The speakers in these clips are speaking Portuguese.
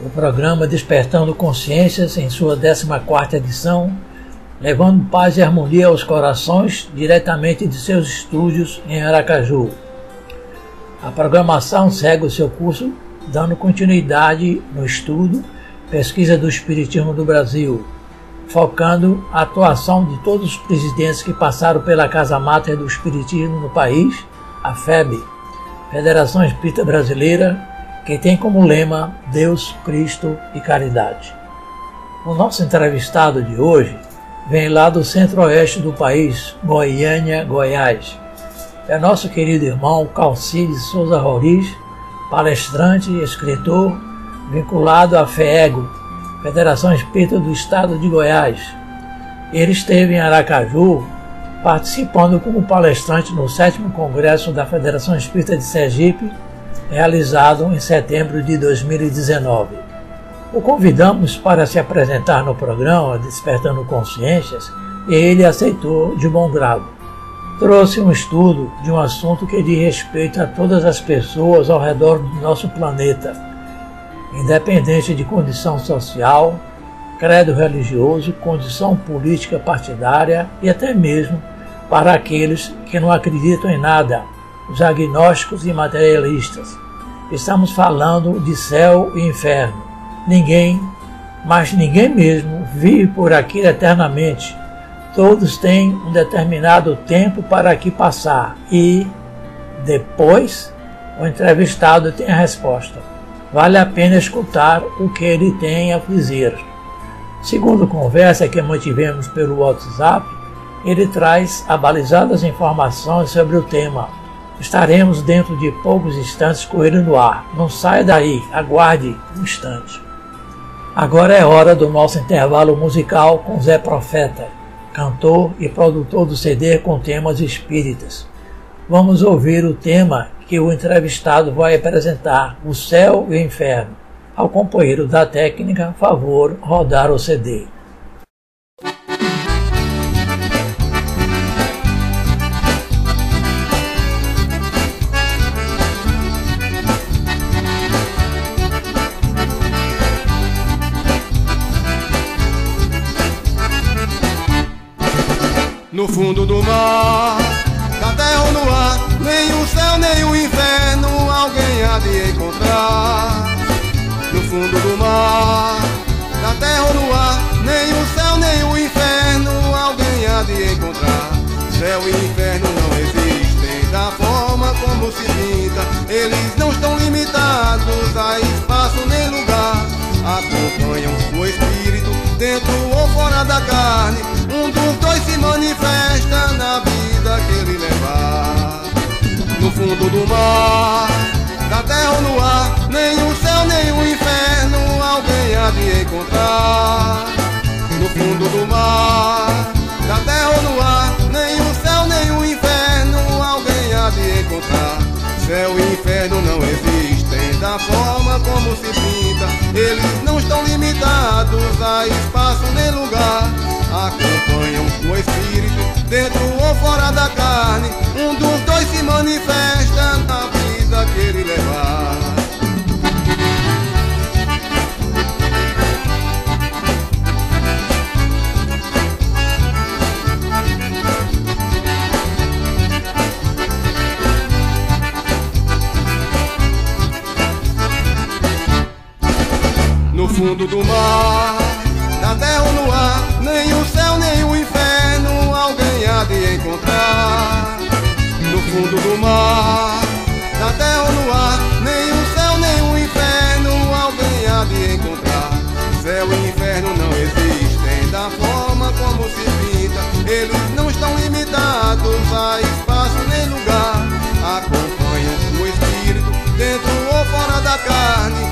o programa Despertando Consciências em sua 14ª edição, levando paz e harmonia aos corações diretamente de seus estúdios em Aracaju. A programação segue o seu curso, dando continuidade no estudo, pesquisa do Espiritismo do Brasil, focando a atuação de todos os presidentes que passaram pela Casa Máter do Espiritismo no país, a FEB, Federação Espírita Brasileira, que tem como lema Deus, Cristo e Caridade. O nosso entrevistado de hoje vem lá do centro-oeste do país, Goiânia, Goiás, é nosso querido irmão Calcides Souza Roriz, palestrante e escritor, vinculado à FEEGO, Federação Espírita do Estado de Goiás. Ele esteve em Aracaju participando como palestrante no 7 Congresso da Federação Espírita de Sergipe, realizado em setembro de 2019. O convidamos para se apresentar no programa Despertando Consciências e ele aceitou de bom grado. Trouxe um estudo de um assunto que diz respeito a todas as pessoas ao redor do nosso planeta, independente de condição social, credo religioso, condição política partidária e até mesmo para aqueles que não acreditam em nada, os agnósticos e materialistas. Estamos falando de céu e inferno. Ninguém, mas ninguém mesmo, vive por aqui eternamente Todos têm um determinado tempo para aqui passar e, depois, o entrevistado tem a resposta. Vale a pena escutar o que ele tem a dizer. Segundo conversa que mantivemos pelo WhatsApp, ele traz abalizadas informações sobre o tema. Estaremos dentro de poucos instantes ele no ar. Não saia daí, aguarde um instante. Agora é hora do nosso intervalo musical com Zé Profeta cantor e produtor do CD com temas espíritas. Vamos ouvir o tema que o entrevistado vai apresentar, O Céu e o Inferno. Ao companheiro da técnica, favor rodar o CD. Fundo do mar, da terra ou no ar, nem o céu nem o inferno alguém há de encontrar. No fundo do mar, da terra ou no ar, nem o céu nem o inferno alguém há de encontrar. Céu e inferno não existem da forma como se pinta, eles não estão limitados a espaço nem lugar. Acompanham o espírito dentro ou fora da carne um dos dois se manifesta na vida que ele levar. No fundo do mar, da terra ou no ar, nem o céu nem o inferno alguém há de encontrar. No fundo do mar, da terra ou no ar, nem o céu nem o inferno alguém há de encontrar. Céu e inferno não existem da forma como se pinta. Eles não estão limitados a espaço nem lugar acompanham o espírito dentro ou fora da carne. Um dos dois se manifesta na vida que ele levar. Fundo do mar, na terra ou no ar nem o céu, nem o inferno alguém há de encontrar. No fundo do mar, na terra ou no ar, nem o céu, nem o inferno alguém há de encontrar. Céu e inferno não existem da forma como se pinta. Eles não estão limitados a espaço nem lugar. Acompanham o espírito dentro ou fora da carne.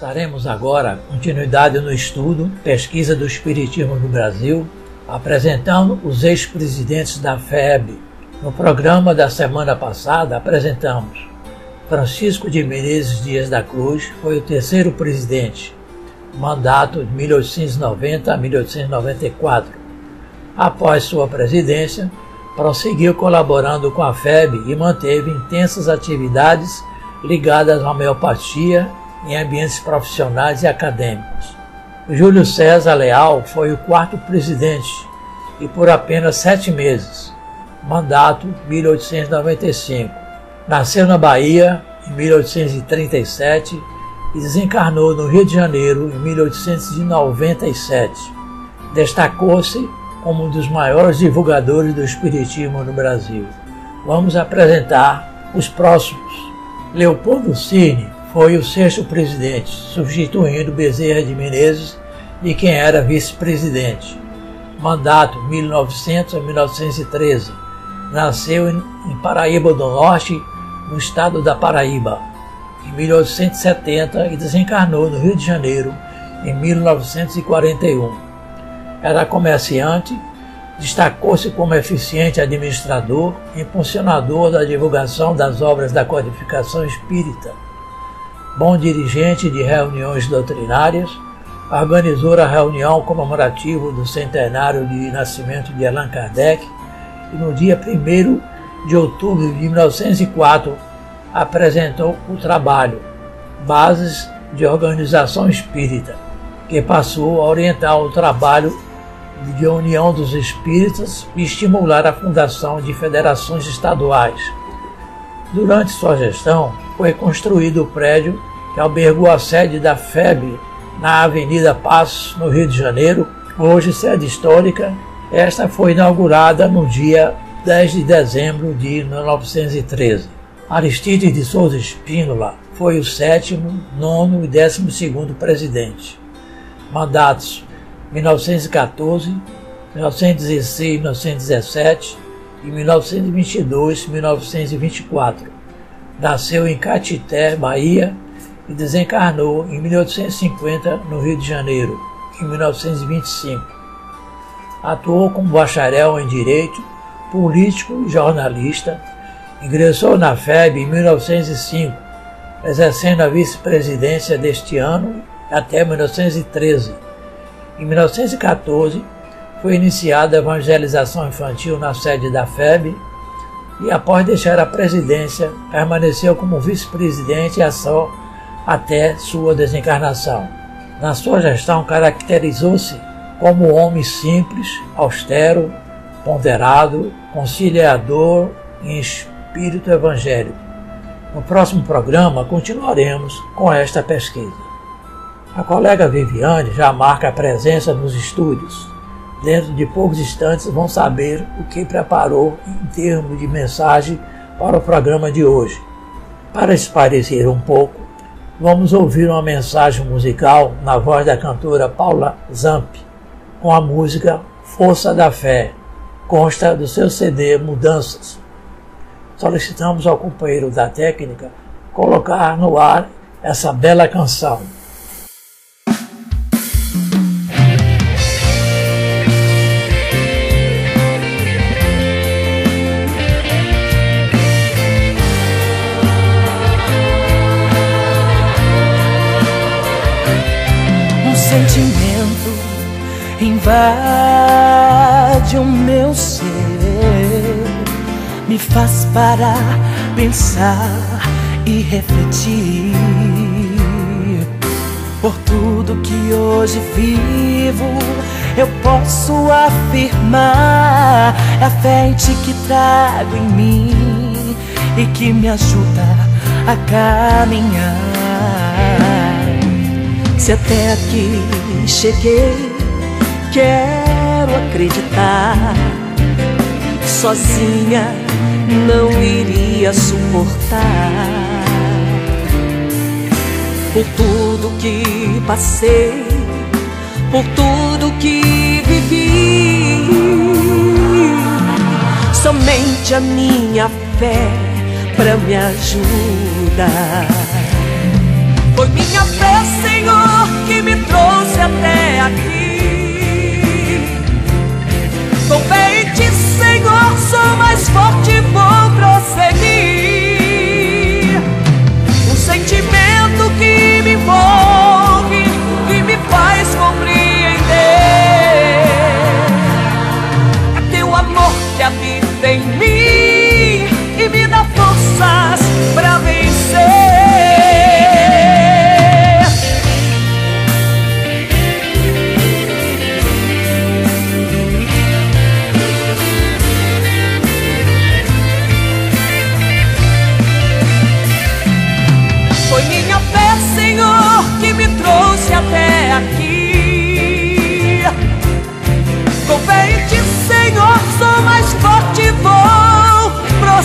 Daremos agora continuidade no estudo Pesquisa do Espiritismo no Brasil, apresentando os ex-presidentes da FEB. No programa da semana passada, apresentamos Francisco de Menezes Dias da Cruz, foi o terceiro presidente, mandato de 1890 a 1894. Após sua presidência, prosseguiu colaborando com a FEB e manteve intensas atividades ligadas à homeopatia em ambientes profissionais e acadêmicos. Júlio César Leal foi o quarto presidente e por apenas sete meses, mandato 1895. Nasceu na Bahia em 1837 e desencarnou no Rio de Janeiro em 1897. Destacou-se como um dos maiores divulgadores do Espiritismo no Brasil. Vamos apresentar os próximos. Leopoldo Cine foi o sexto presidente, substituindo Bezerra de Menezes, de quem era vice-presidente. Mandato 1900 a 1913. Nasceu em Paraíba do Norte, no estado da Paraíba, em 1870 e desencarnou no Rio de Janeiro em 1941. Era comerciante, destacou-se como eficiente administrador e impulsionador da divulgação das obras da codificação espírita. Bom dirigente de reuniões doutrinárias, organizou a reunião comemorativa do centenário de nascimento de Allan Kardec e no dia 1 de outubro de 1904 apresentou o trabalho Bases de Organização Espírita, que passou a orientar o trabalho de união dos espíritas e estimular a fundação de federações estaduais. Durante sua gestão, foi construído o prédio que albergou a sede da FEB na Avenida Passos, no Rio de Janeiro, hoje sede histórica. Esta foi inaugurada no dia 10 de dezembro de 1913. Aristides de Souza Espínola foi o sétimo, nono e décimo segundo presidente. Mandatos 1914, 1916, 1917 e 1922, 1924. Nasceu em Catité, Bahia, e desencarnou em 1850 no Rio de Janeiro, em 1925. Atuou como bacharel em Direito político e jornalista, ingressou na FEB em 1905, exercendo a vice-presidência deste ano até 1913. Em 1914, foi iniciada a evangelização infantil na sede da FEB e, após deixar a presidência, permaneceu como vice-presidente só até sua desencarnação. Na sua gestão, caracterizou-se como homem simples, austero, ponderado, conciliador em espírito evangélico. No próximo programa continuaremos com esta pesquisa. A colega Viviane já marca a presença nos estúdios. Dentro de poucos instantes vão saber o que preparou em termos de mensagem para o programa de hoje. Para esparecer um pouco, vamos ouvir uma mensagem musical na voz da cantora Paula Zamp, com a música Força da Fé consta do seu CD Mudanças. Solicitamos ao companheiro da técnica colocar no ar essa bela canção. Invade o meu ser, me faz parar, pensar e refletir. Por tudo que hoje vivo, eu posso afirmar: é a fé em ti que trago em mim e que me ajuda a caminhar. Se até aqui cheguei, quero acreditar. Sozinha não iria suportar. Por tudo que passei, por tudo que vivi. Somente a minha fé pra me ajudar. Foi minha fé, Senhor, que me trouxe até aqui. Sou mais forte vou prosseguir.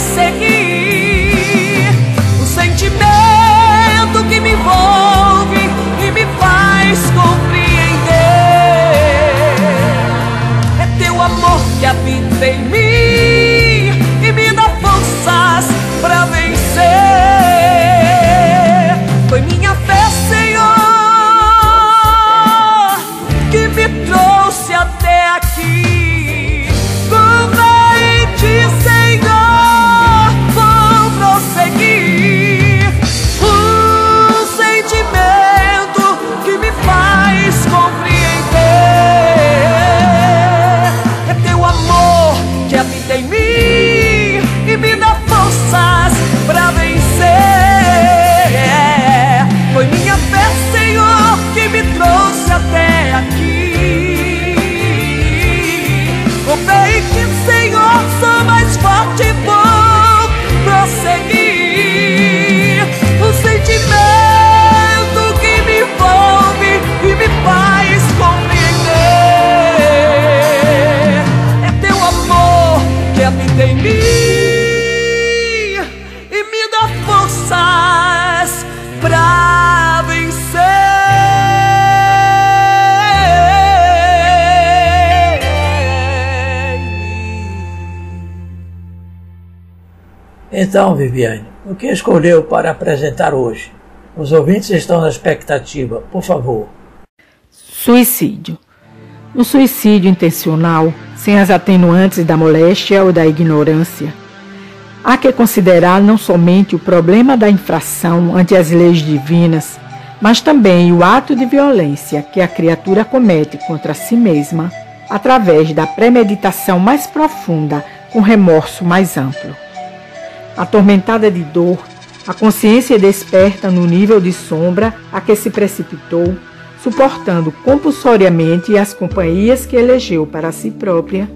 Prosseguir. O sentimento que me envolve e me faz compreender. É teu amor que habita em mim habita em mim e me dá forças pra vencer. Então, Viviane, o que escolheu para apresentar hoje? Os ouvintes estão na expectativa, por favor. Suicídio. O suicídio intencional, sem as atenuantes da moléstia ou da ignorância. Há que considerar não somente o problema da infração ante as leis divinas, mas também o ato de violência que a criatura comete contra si mesma através da premeditação mais profunda com remorso mais amplo. Atormentada de dor, a consciência desperta no nível de sombra a que se precipitou, suportando compulsoriamente as companhias que elegeu para si própria,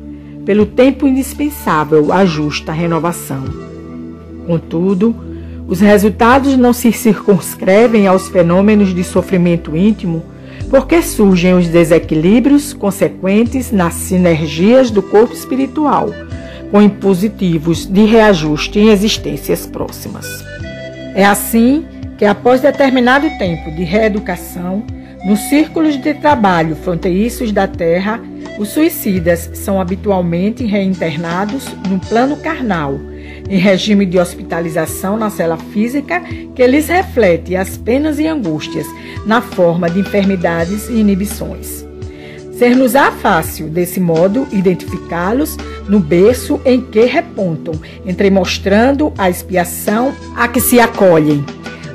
pelo tempo indispensável à justa renovação. Contudo, os resultados não se circunscrevem aos fenômenos de sofrimento íntimo, porque surgem os desequilíbrios consequentes nas sinergias do corpo espiritual, com impositivos de reajuste em existências próximas. É assim que, após determinado tempo de reeducação, nos círculos de trabalho fronteiriços da Terra, os suicidas são habitualmente reinternados no plano carnal, em regime de hospitalização na cela física que lhes reflete as penas e angústias na forma de enfermidades e inibições. Ser-nos-á fácil, desse modo, identificá-los no berço em que repontam, entremostrando a expiação a que se acolhem.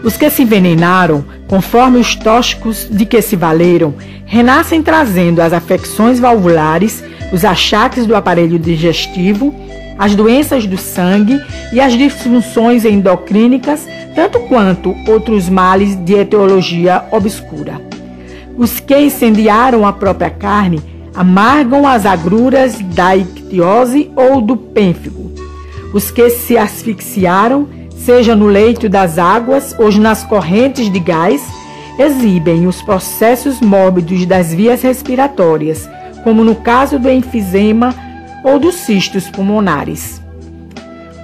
Os que se envenenaram, conforme os tóxicos de que se valeram, renascem trazendo as afecções valvulares, os achaques do aparelho digestivo, as doenças do sangue e as disfunções endocrínicas, tanto quanto outros males de etiologia obscura. Os que incendiaram a própria carne amargam as agruras da ictiose ou do pênfigo. Os que se asfixiaram, seja no leito das águas ou nas correntes de gás, exibem os processos mórbidos das vias respiratórias, como no caso do enfisema ou dos cistos pulmonares.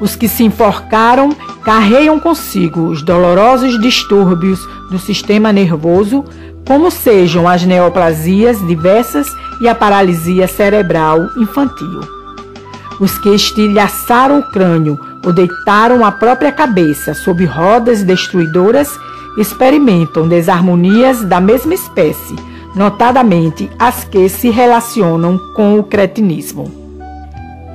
Os que se enforcaram carregam consigo os dolorosos distúrbios do sistema nervoso, como sejam as neoplasias diversas e a paralisia cerebral infantil. Os que estilhaçaram o crânio ou deitaram a própria cabeça sob rodas destruidoras experimentam desarmonias da mesma espécie, notadamente as que se relacionam com o cretinismo.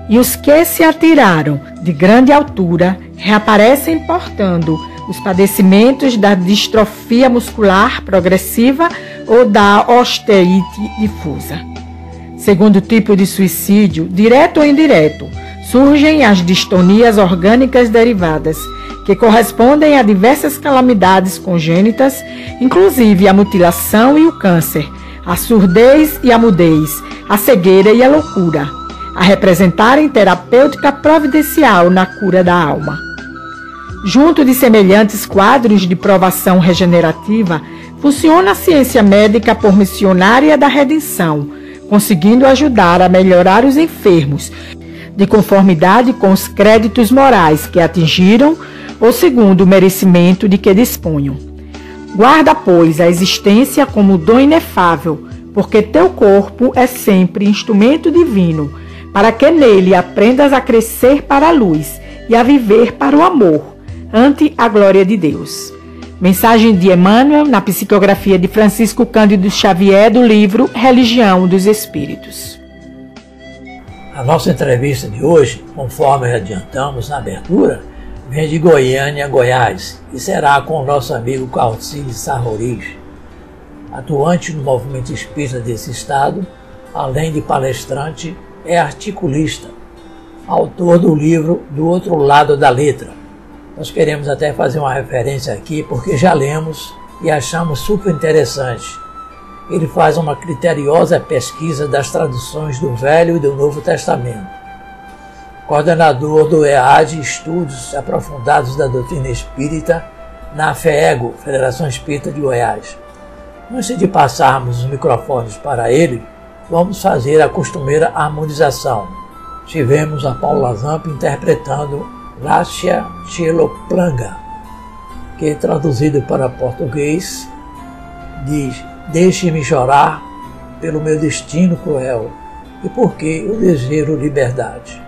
E os que se atiraram de grande altura reaparecem portando os padecimentos da distrofia muscular progressiva ou da osteite difusa. Segundo tipo de suicídio, direto ou indireto, surgem as distonias orgânicas derivadas, que correspondem a diversas calamidades congênitas, inclusive a mutilação e o câncer, a surdez e a mudez, a cegueira e a loucura, a representarem terapêutica providencial na cura da alma. Junto de semelhantes quadros de provação regenerativa, funciona a ciência médica por missionária da redenção, conseguindo ajudar a melhorar os enfermos, de conformidade com os créditos morais que atingiram ou segundo o merecimento de que disponham. Guarda, pois, a existência como dom inefável, porque teu corpo é sempre instrumento divino, para que nele aprendas a crescer para a luz e a viver para o amor ante a glória de Deus. Mensagem de Emmanuel na psicografia de Francisco Cândido Xavier do livro Religião dos Espíritos. A nossa entrevista de hoje, conforme adiantamos na abertura, vem de Goiânia, Goiás, e será com o nosso amigo Calcide Sarroriz, atuante no movimento espírita desse estado, além de palestrante, é articulista, autor do livro Do Outro Lado da Letra, nós queremos até fazer uma referência aqui, porque já lemos e achamos super interessante. Ele faz uma criteriosa pesquisa das traduções do Velho e do Novo Testamento. Coordenador do EAD Estudos Aprofundados da Doutrina Espírita na FEEGO, Federação Espírita de Goiás. Antes de passarmos os microfones para ele, vamos fazer a costumeira harmonização. Tivemos a Paula Zamp interpretando Lácia Chelopranga, que traduzido para português diz: Deixe-me chorar pelo meu destino cruel e porque eu desejo liberdade.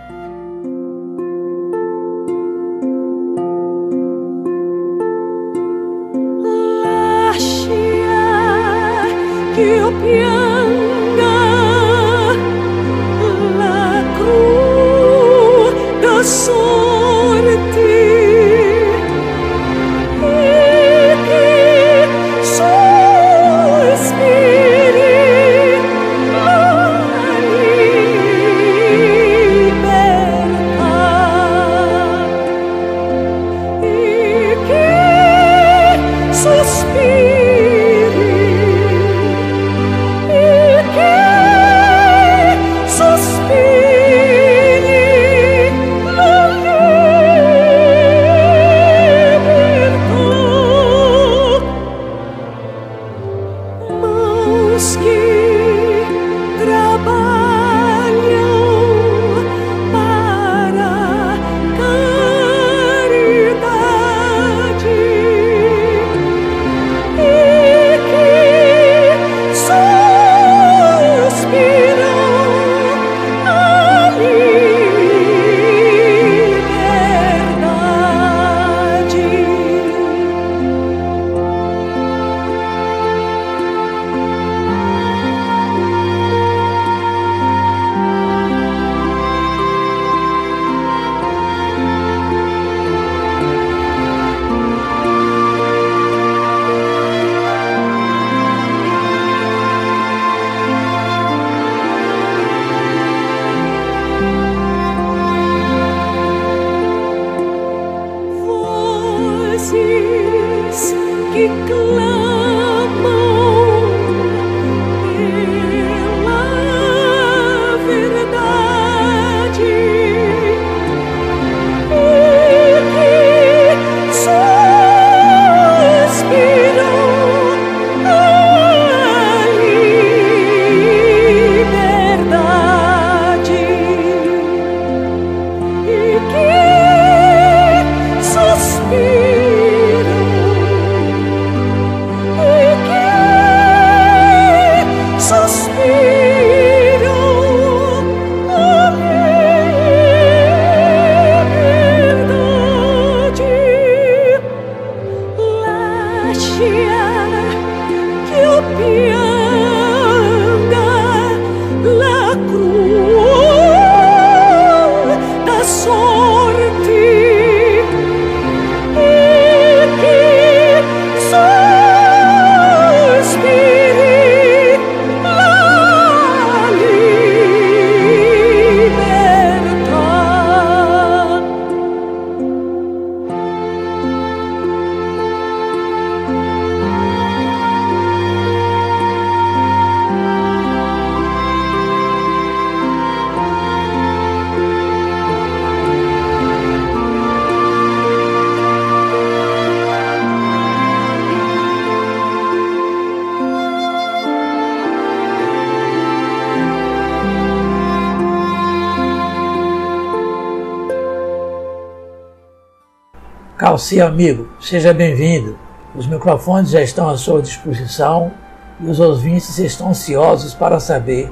Calci, amigo, seja bem-vindo. Os microfones já estão à sua disposição e os ouvintes estão ansiosos para saber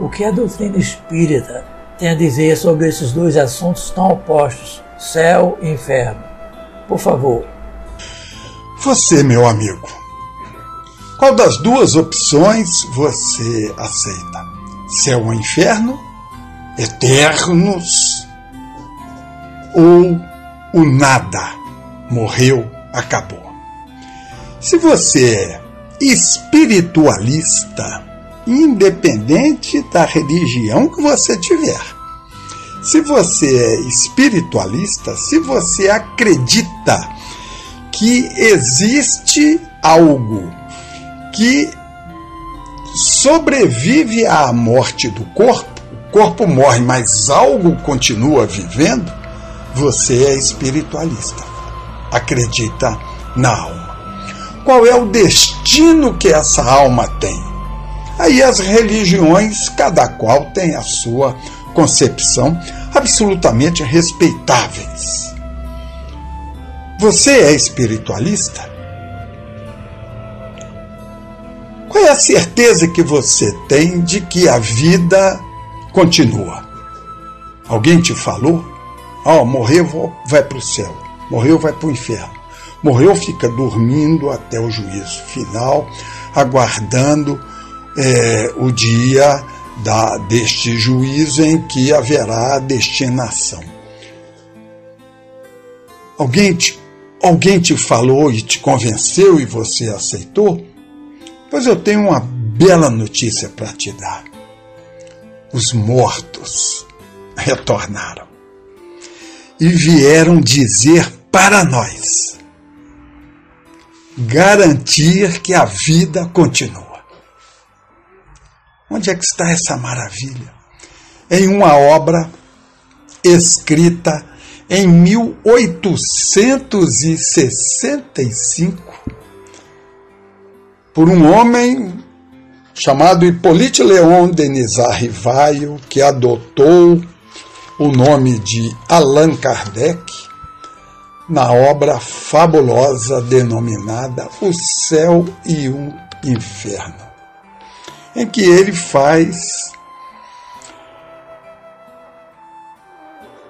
o que a doutrina espírita tem a dizer sobre esses dois assuntos tão opostos, céu e inferno. Por favor. Você, meu amigo, qual das duas opções você aceita? Céu ou inferno? Eternos? Ou o nada? Morreu, acabou. Se você é espiritualista, independente da religião que você tiver, se você é espiritualista, se você acredita que existe algo que sobrevive à morte do corpo, o corpo morre, mas algo continua vivendo, você é espiritualista. Acredita na alma qual é o destino que essa alma tem. Aí as religiões, cada qual tem a sua concepção, absolutamente respeitáveis. Você é espiritualista? Qual é a certeza que você tem de que a vida continua? Alguém te falou? Ó, oh, morreu, vai para o céu. Morreu, vai para o inferno. Morreu, fica dormindo até o juízo final, aguardando é, o dia da, deste juízo em que haverá a destinação. Alguém te, alguém te falou e te convenceu e você aceitou? Pois eu tenho uma bela notícia para te dar. Os mortos retornaram e vieram dizer para nós garantir que a vida continua. Onde é que está essa maravilha? Em uma obra escrita em 1865 por um homem chamado Hippolyte Léon Denis Rivaio, que adotou o nome de Allan Kardec na obra fabulosa denominada O Céu e o Inferno, em que ele faz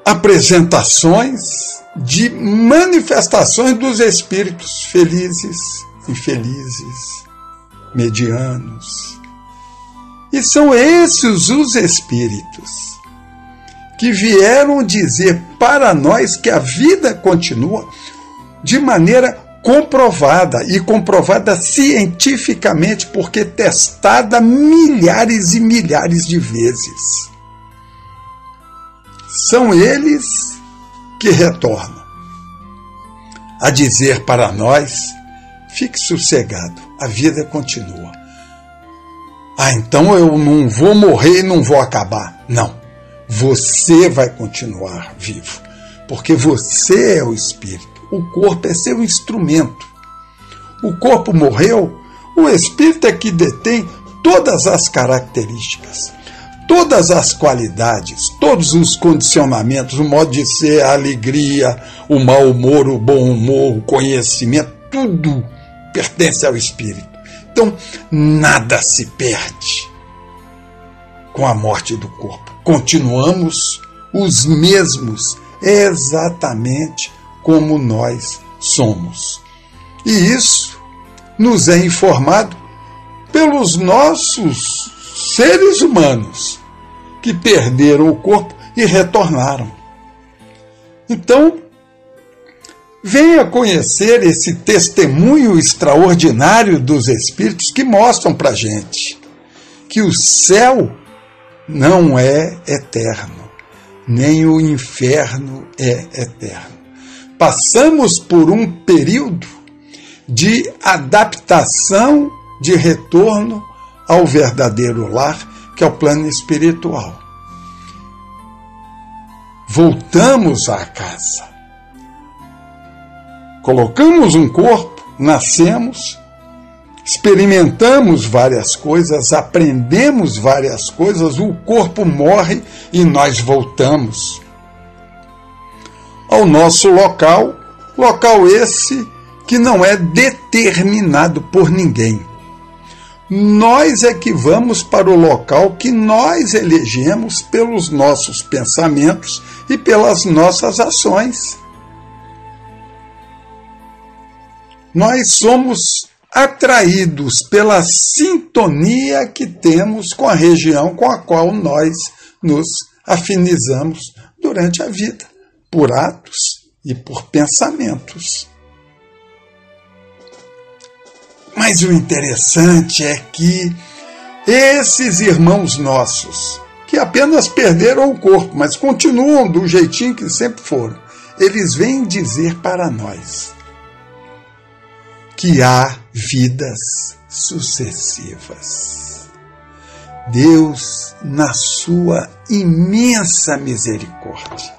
apresentações de manifestações dos espíritos felizes, infelizes, medianos. E são esses os espíritos que vieram dizer para nós que a vida continua de maneira comprovada e comprovada cientificamente, porque testada milhares e milhares de vezes. São eles que retornam a dizer para nós: fique sossegado, a vida continua. Ah, então eu não vou morrer e não vou acabar. Não você vai continuar vivo, porque você é o espírito. O corpo é seu instrumento. O corpo morreu, o espírito é que detém todas as características, todas as qualidades, todos os condicionamentos, o modo de ser, a alegria, o mau humor, o bom humor, o conhecimento, tudo pertence ao espírito. Então, nada se perde com a morte do corpo continuamos os mesmos, exatamente como nós somos. E isso nos é informado pelos nossos seres humanos que perderam o corpo e retornaram. Então, venha conhecer esse testemunho extraordinário dos Espíritos que mostram para gente que o céu não é eterno, nem o inferno é eterno. Passamos por um período de adaptação, de retorno ao verdadeiro lar, que é o plano espiritual. Voltamos à casa. Colocamos um corpo, nascemos, experimentamos várias coisas, aprendemos várias coisas, o corpo morre e nós voltamos ao nosso local Local esse que não é determinado por ninguém. Nós é que vamos para o local que nós elegemos pelos nossos pensamentos e pelas nossas ações. Nós somos atraídos pela sintonia que temos com a região com a qual nós nos afinizamos durante a vida, por atos e por pensamentos. Mas o interessante é que esses irmãos nossos, que apenas perderam o corpo, mas continuam do jeitinho que sempre foram, eles vêm dizer para nós que há vidas sucessivas. Deus, na sua imensa misericórdia,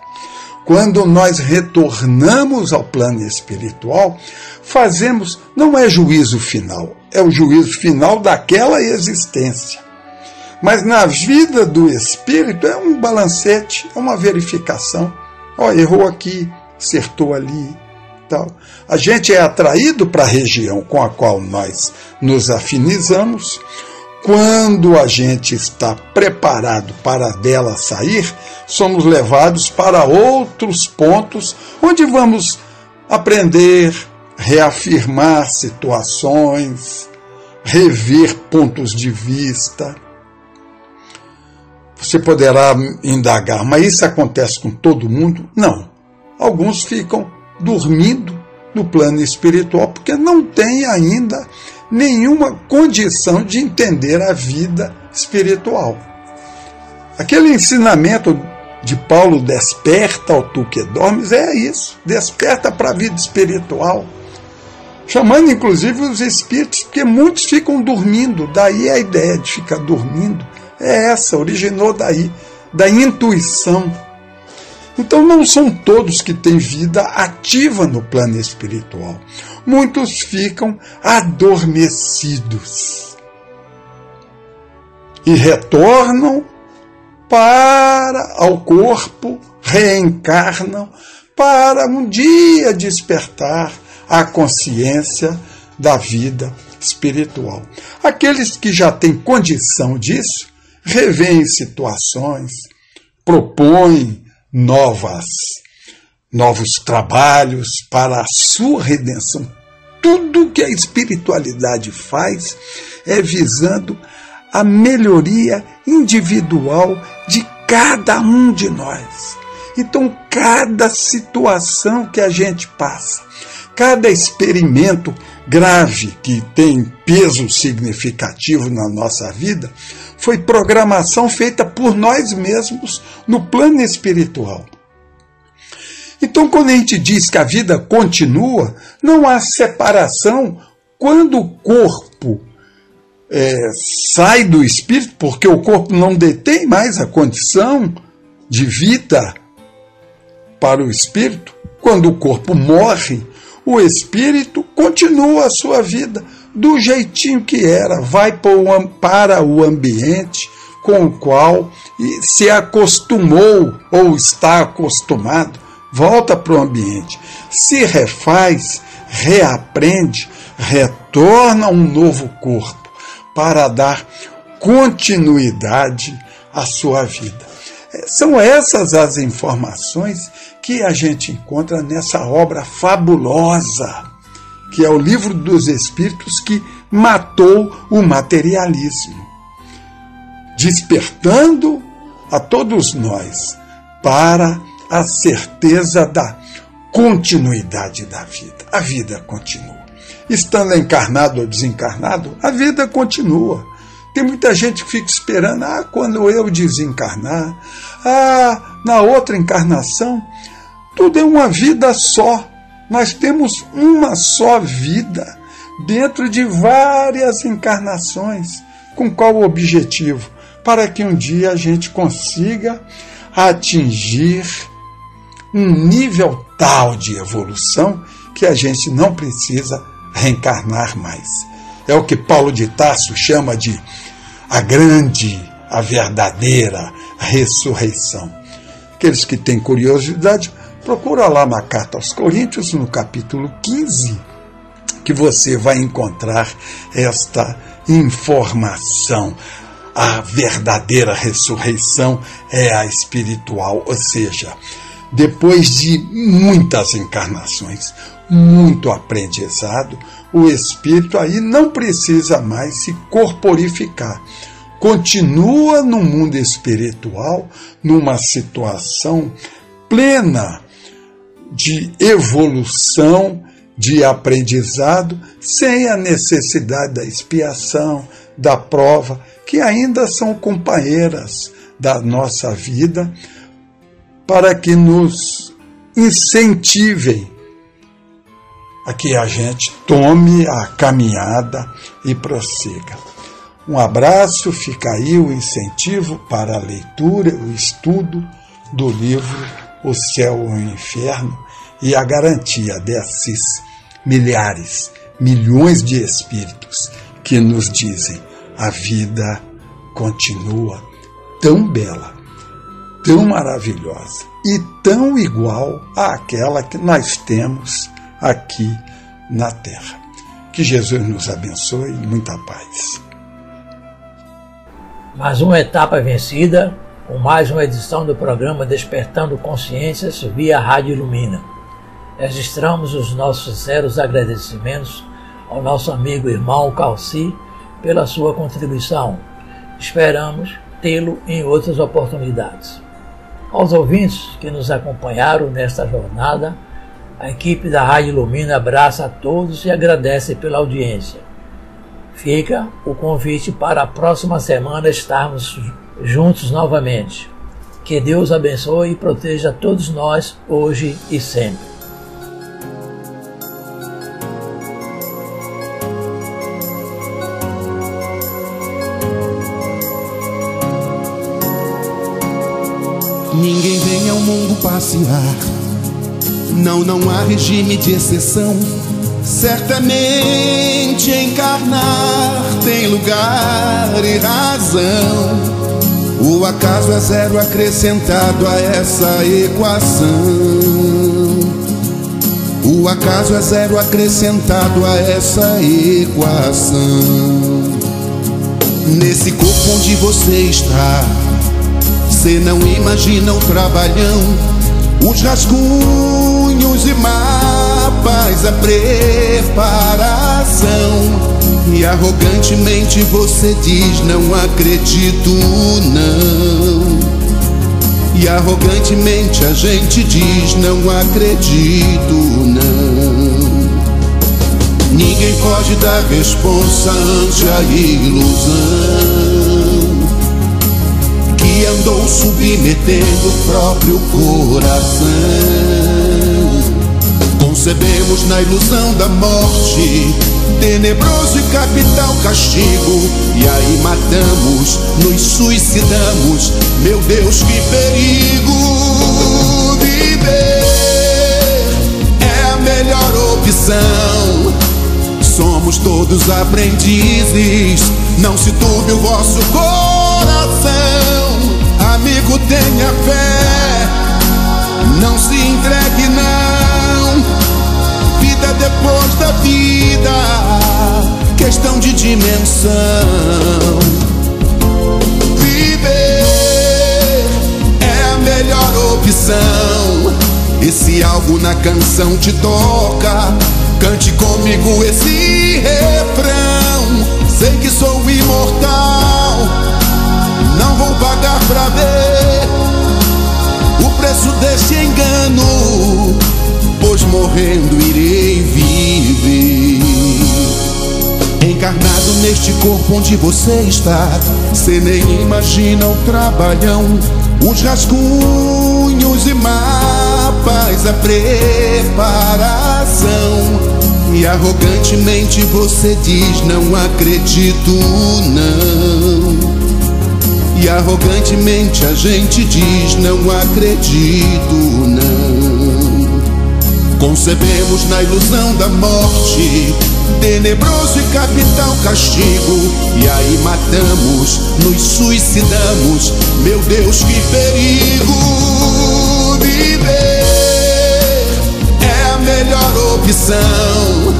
quando nós retornamos ao plano espiritual, fazemos, não é juízo final, é o juízo final daquela existência. Mas na vida do espírito é um balancete, é uma verificação. Ó, errou aqui, acertou ali, tal. A gente é atraído para a região com a qual nós nos afinizamos. Quando a gente está preparado para dela sair, somos levados para outros pontos onde vamos aprender, reafirmar situações, rever pontos de vista. Você poderá indagar, mas isso acontece com todo mundo? Não. Alguns ficam dormindo no plano espiritual porque não tem ainda nenhuma condição de entender a vida espiritual. Aquele ensinamento de Paulo, desperta ao tu que dormes, é isso, desperta para a vida espiritual. Chamando inclusive os espíritos, porque muitos ficam dormindo, daí a ideia de ficar dormindo é essa, originou daí, da intuição então não são todos que têm vida ativa no plano espiritual. Muitos ficam adormecidos e retornam para ao corpo, reencarnam para um dia despertar a consciência da vida espiritual. Aqueles que já têm condição disso, revêem situações, propõem novas, novos trabalhos para a sua redenção. Tudo que a espiritualidade faz é visando a melhoria individual de cada um de nós. Então, cada situação que a gente passa, cada experimento grave que tem peso significativo na nossa vida, foi programação feita por nós mesmos no plano espiritual. Então, quando a gente diz que a vida continua, não há separação quando o corpo é, sai do espírito, porque o corpo não detém mais a condição de vida para o espírito. Quando o corpo morre, o espírito continua a sua vida do jeitinho que era, vai para o ambiente com o qual se acostumou ou está acostumado, volta para o ambiente, se refaz, reaprende, retorna um novo corpo para dar continuidade à sua vida. É, são essas as informações que a gente encontra nessa obra fabulosa que é o livro dos Espíritos que matou o materialismo, despertando a todos nós para a certeza da continuidade da vida. A vida continua. Estando encarnado ou desencarnado, a vida continua. Tem muita gente que fica esperando, ah, quando eu desencarnar, ah, na outra encarnação, tudo é uma vida só. Nós temos uma só vida dentro de várias encarnações. Com qual objetivo? Para que um dia a gente consiga atingir um nível tal de evolução que a gente não precisa reencarnar mais. É o que Paulo de Tarso chama de a grande, a verdadeira ressurreição. Aqueles que têm curiosidade Procura lá na carta aos Coríntios, no capítulo 15, que você vai encontrar esta informação. A verdadeira ressurreição é a espiritual, ou seja, depois de muitas encarnações, muito aprendizado, o espírito aí não precisa mais se corporificar. Continua no mundo espiritual, numa situação plena de evolução, de aprendizado, sem a necessidade da expiação, da prova, que ainda são companheiras da nossa vida, para que nos incentivem a que a gente tome a caminhada e prossiga. Um abraço, fica aí o incentivo para a leitura, o estudo do livro O Céu e o Inferno e a garantia desses milhares, milhões de espíritos que nos dizem a vida continua tão bela, tão maravilhosa e tão igual àquela que nós temos aqui na terra. Que Jesus nos abençoe muita paz. Mais uma etapa vencida, com mais uma edição do programa Despertando Consciências via Rádio Ilumina. Registramos os nossos sinceros agradecimentos ao nosso amigo irmão Calci pela sua contribuição. Esperamos tê-lo em outras oportunidades. Aos ouvintes que nos acompanharam nesta jornada, a equipe da Rádio Lumina abraça a todos e agradece pela audiência. Fica o convite para a próxima semana estarmos juntos novamente. Que Deus abençoe e proteja todos nós hoje e sempre. Ninguém vem ao mundo passear não, não há regime de exceção. Certamente encarnar tem lugar e razão. O acaso é zero acrescentado a essa equação. O acaso é zero acrescentado a essa equação. Nesse corpo onde você está, você não imagina o trabalhão os rascunhos e mapas, a preparação. E arrogantemente você diz: Não acredito, não. E arrogantemente a gente diz: Não acredito, não. Ninguém pode dar responsa ante a ilusão que andou submetendo o próprio coração. Concebemos na ilusão da morte, tenebroso e capital castigo, e aí matamos, nos suicidamos. Meu Deus, que perigo! Viver é a melhor opção. Somos todos aprendizes, não se turbe o vosso coração. Amigo, tenha fé, não se entregue, depois da vida, questão de dimensão. Viver é a melhor opção. E se algo na canção te toca, cante comigo esse refrão. Sei que sou imortal não vou pagar pra ver o preço desse engano, morrendo irei viver. Encarnado neste corpo onde você está, cê nem imagina o trabalhão, os rascunhos e mapas, a preparação. E arrogantemente você diz: Não acredito, não. E arrogantemente a gente diz: Não acredito, não. Concebemos na ilusão da morte, tenebroso e capital castigo. E aí matamos, nos suicidamos. Meu Deus, que perigo! Viver melhor opção.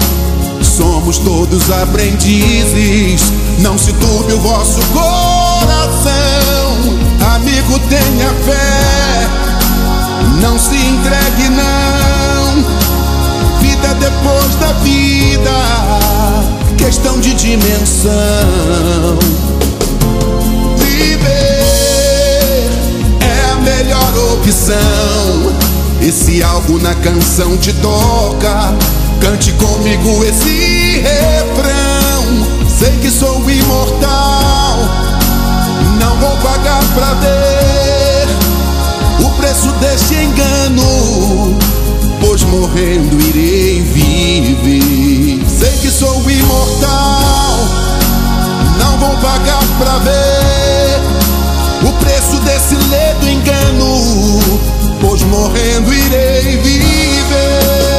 Somos todos aprendizes, não se turbe o vosso coração. Amigo, tenha fé, não se entregue, não. Vida depois da vida, questão de dimensão. Viver é a melhor opção. E se algo na canção te toca, cante comigo esse refrão. Sei que sou imortal, não vou pagar pra ver o preço desse engano, pois morrendo irei viver. Sei que sou imortal, não vou pagar pra ver o preço desse ledo engano pois morrendo irei viver.